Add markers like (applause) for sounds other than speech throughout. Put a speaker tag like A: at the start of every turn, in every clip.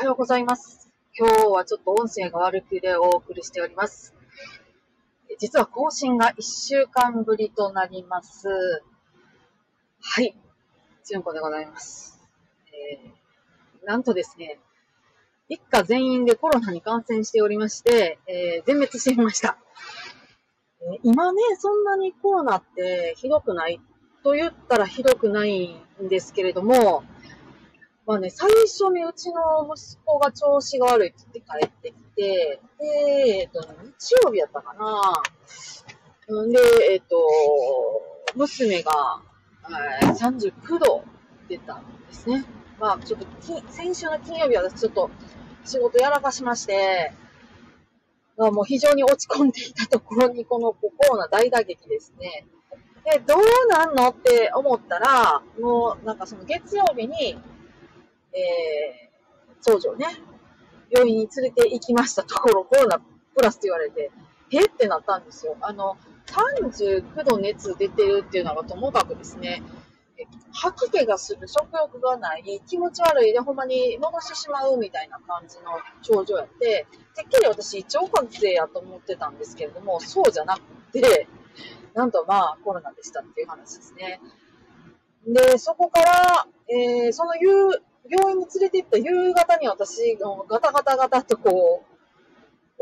A: おはようございます。今日はちょっと音声が悪くでお送りしております。実は更新が1週間ぶりとなります。はい。じゅんこでございます。えー、なんとですね、一家全員でコロナに感染しておりまして、えー、全滅していました。え今ね、そんなにコロナってひどくないと言ったらひどくないんですけれども、まあね、最初にうちの息子が調子が悪いって言って帰ってきて、で、えっと、日曜日やったかな。んで、えっと、娘が、えー39度出たんですね。まあ、ちょっとき、先週の金曜日は私ちょっと仕事やらかしまして、まあもう非常に落ち込んでいたところに、このコロナ大打撃ですね。で、どうなんのって思ったら、もうなんかその月曜日に、えー、長女をね、病院に連れて行きましたところ、コロナプラスって言われて、えってなったんですよ。あの、39度熱出てるっていうのがともかくですね、吐き気がする、食欲がない、気持ち悪いで、ほんまに戻してしまうみたいな感じの症状やって、てっきり私、胃腸風邪やと思ってたんですけれども、そうじゃなくて、なんとまあコロナでしたっていう話ですね。で、そこから、えー、その夕、病院に連れて行った夕方に私、ガタガタガタとこう、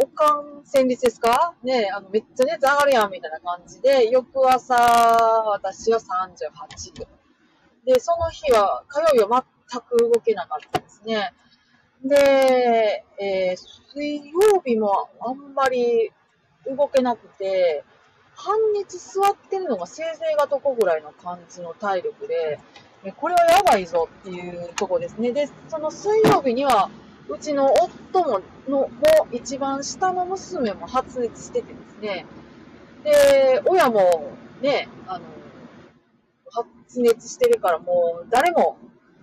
A: おかん戦慄ですか？ねあの、めっちゃ熱上がるやん、みたいな感じで、翌朝、私は38度。で、その日は、火曜日は全く動けなかったですね。で、えー、水曜日もあんまり動けなくて、半日座ってるのがせいぜいがとこぐらいの感じの体力で、これはやばいぞっていうとこですね。で、その水曜日には、うちの夫も、の、も一番下の娘も発熱しててですね。で、親もね、あの、発熱してるからもう誰も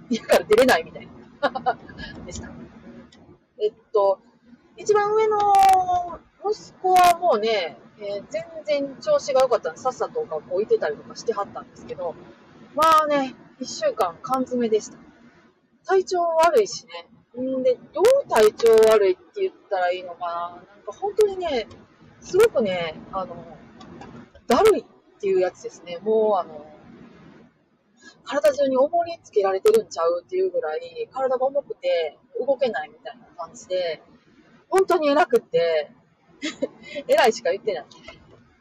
A: 家から出れないみたいな、(laughs) でした。えっと、一番上の息子はもうね、えー全然調子が良かったんで、さっさと学校行ってたりとかしてはったんですけど、まあね、一週間缶詰でした。体調悪いしね。んで、どう体調悪いって言ったらいいのかな。なんか本当にね、すごくね、あの、だるいっていうやつですね。もうあの、体中に重りつけられてるんちゃうっていうぐらい、体が重くて動けないみたいな感じで、本当に偉くって、(laughs) 偉いしか言ってない。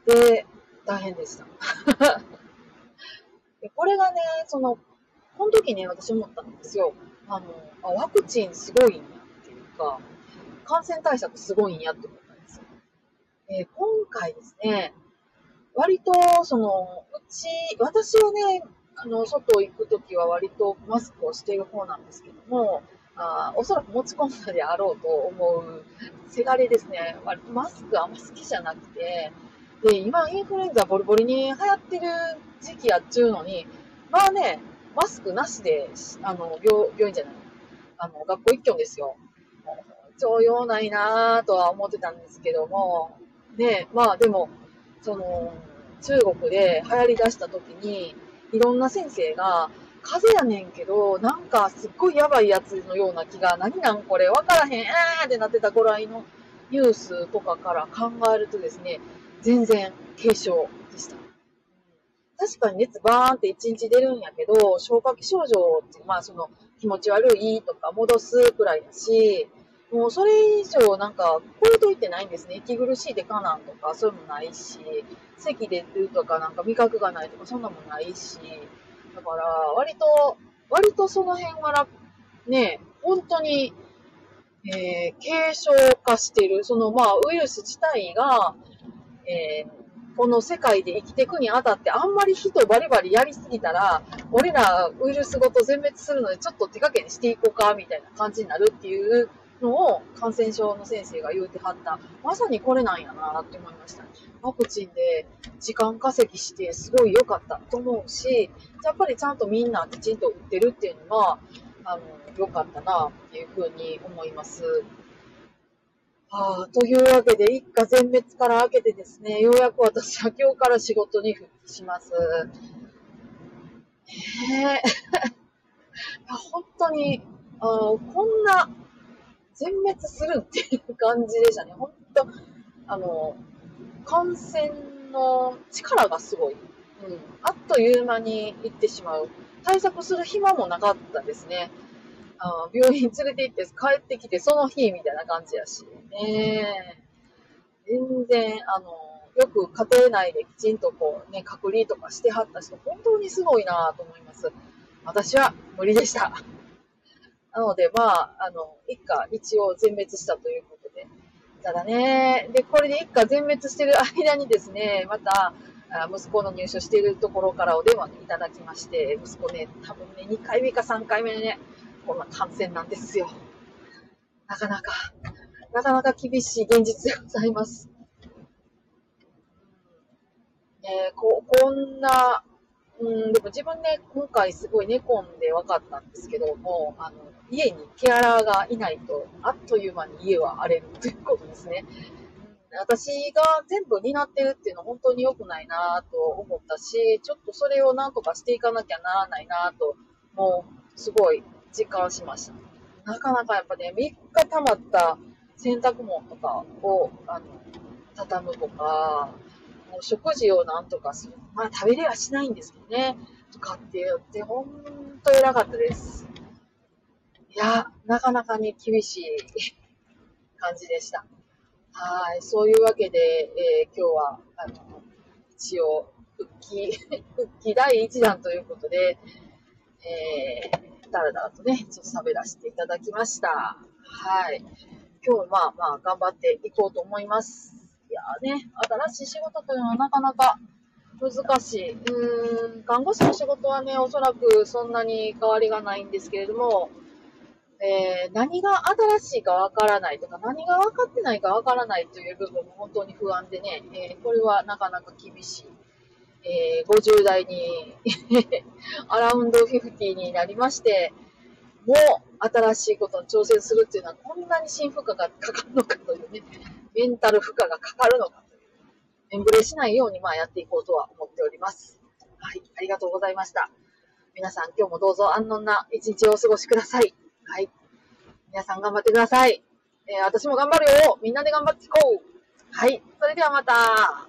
A: で、大変でした。でこれがね、その、この時ね、私思ったんですよ。あの、あワクチンすごいんやっていうか、感染対策すごいんやって思ったんですよ。えー今回ですね、割と、その、うち、私はね、あの、外行くときは割とマスクをしている方なんですけども、あおそらく持ち込んだであろうと思う、せがれですね、割とマスクあんま好きじゃなくて、で、今インフルエンザボリボリに流行ってる時期やっちゅうのに、まあね、マスクなしで、あの、病病院じゃない、あの、学校一挙ですよ。もう超用ないなぁとは思ってたんですけども、ね、まあでも、その、中国で流行り出した時に、いろんな先生が、風邪やねんけど、なんかすっごいやばいやつのような気が、何なんこれ、わからへん、あーってなってたぐらいのニュースとかから考えるとですね、全然軽症でした。確かに熱バーンって1日出るんやけど、消化器症状って、まあその気持ち悪いとか戻すくらいだし、もうそれ以上なんか、これといってないんですね。息苦しいでかなんとか、そういうのもないし、咳出るとかなんか味覚がないとか、そんなもないし、だから、割と、割とその辺はら、ね、本当に、えー軽症化してる、そのまあウイルス自体が、えーこの世界で生きていくにあたって、あんまり人バリバリやりすぎたら、俺らウイルスごと全滅するので、ちょっと手加減していこうか、みたいな感じになるっていうのを感染症の先生が言うてはった。まさにこれなんやなって思いました。ワクチンで時間稼ぎしてすごい良かったと思うし、やっぱりちゃんとみんなきちんと打ってるっていうのは、あの、良かったなっていうふうに思います。はあ、というわけで、一家全滅から明けてですね、ようやく私は今日から仕事に復帰します。へえ。(laughs) 本当に、あこんな、全滅するっていう感じでしたね。ほんと、あの、感染の力がすごい。うん。あっという間に行ってしまう。対策する暇もなかったですね。あ病院連れて行って帰ってきてその日みたいな感じやし。ね全然、あの、よく家庭内できちんとこうね、隔離とかしてはった人、本当にすごいなと思います。私は無理でした。(laughs) なので、まあ、あの、一家一応全滅したということで。ただね、で、これで一家全滅してる間にですね、また、息子の入所しているところからお電話いただきまして、息子ね、多分ね、2回目か3回目でね、こんな感染なんですよ。なかなか、なかなか厳しい現実でございます。えー、ここんな、うん、でも自分ね、今回すごい寝込んで分かったんですけども、あの、家にケアラーがいないと、あっという間に家は荒れるということですね。私が全部担ってるっていうのは本当に良くないなと思ったし、ちょっとそれをなんとかしていかなきゃならないなと、もうすごい実感しました。なかなかやっぱね、3日溜まった洗濯物とかを、あの、畳むとか、もう食事をなんとかする。まあ食べれはしないんですけどね。とかって言って、ほんと偉かったです。いや、なかなかに厳しい感じでした。はい。そういうわけで、えー、今日は、あの、一応、復帰、(laughs) 復帰第1弾ということで、えー、だらだらとね、ちょっと喋らせていただきました。はい。今日まあまあ頑張っていこうと思います。いやね、新しい仕事というのはなかなか難しい。うーん、看護師の仕事はね、おそらくそんなに変わりがないんですけれども、えー、何が新しいかわからないとか、何が分かってないかわからないという部分も本当に不安でね、えー、これはなかなか厳しい。えー、50代に (laughs) アラウンド50になりまして、もう新しいことに挑戦するっていうのはこんなに新負荷がかかるのかというね、メンタル負荷がかかるのかという、エンブレしないようにまあやっていこうとは思っております。はい、ありがとうございました。皆さん今日もどうぞ安穏な一日をお過ごしください。はい。皆さん頑張ってください。えー、私も頑張るよみんなで頑張っていこうはい。それではまた